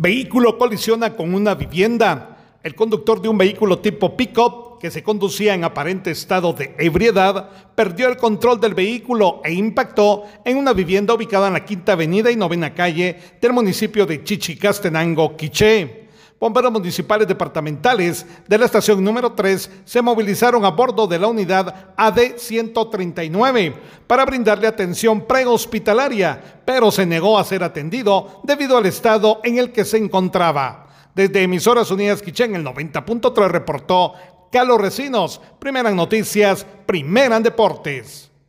Vehículo colisiona con una vivienda. El conductor de un vehículo tipo pick-up que se conducía en aparente estado de ebriedad perdió el control del vehículo e impactó en una vivienda ubicada en la Quinta Avenida y Novena Calle del municipio de Chichicastenango, Quiché. Bomberos municipales departamentales de la estación número 3 se movilizaron a bordo de la unidad AD 139 para brindarle atención prehospitalaria, pero se negó a ser atendido debido al estado en el que se encontraba. Desde Emisoras Unidas Quichén, el 90.3 reportó Carlos Recinos, Primeras Noticias, Primera en Deportes.